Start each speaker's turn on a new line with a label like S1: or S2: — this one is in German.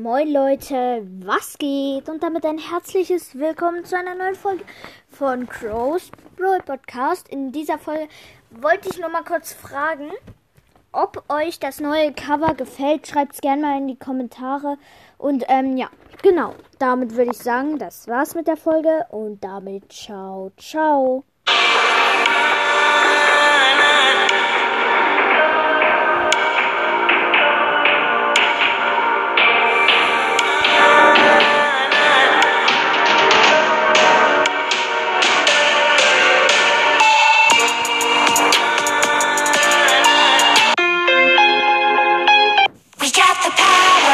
S1: Moin Leute, was geht? Und damit ein herzliches Willkommen zu einer neuen Folge von Crows Brawl Podcast. In dieser Folge wollte ich nur mal kurz fragen, ob euch das neue Cover gefällt. Schreibt es gerne mal in die Kommentare. Und ähm, ja, genau. Damit würde ich sagen, das war's mit der Folge. Und damit ciao, ciao. Adam!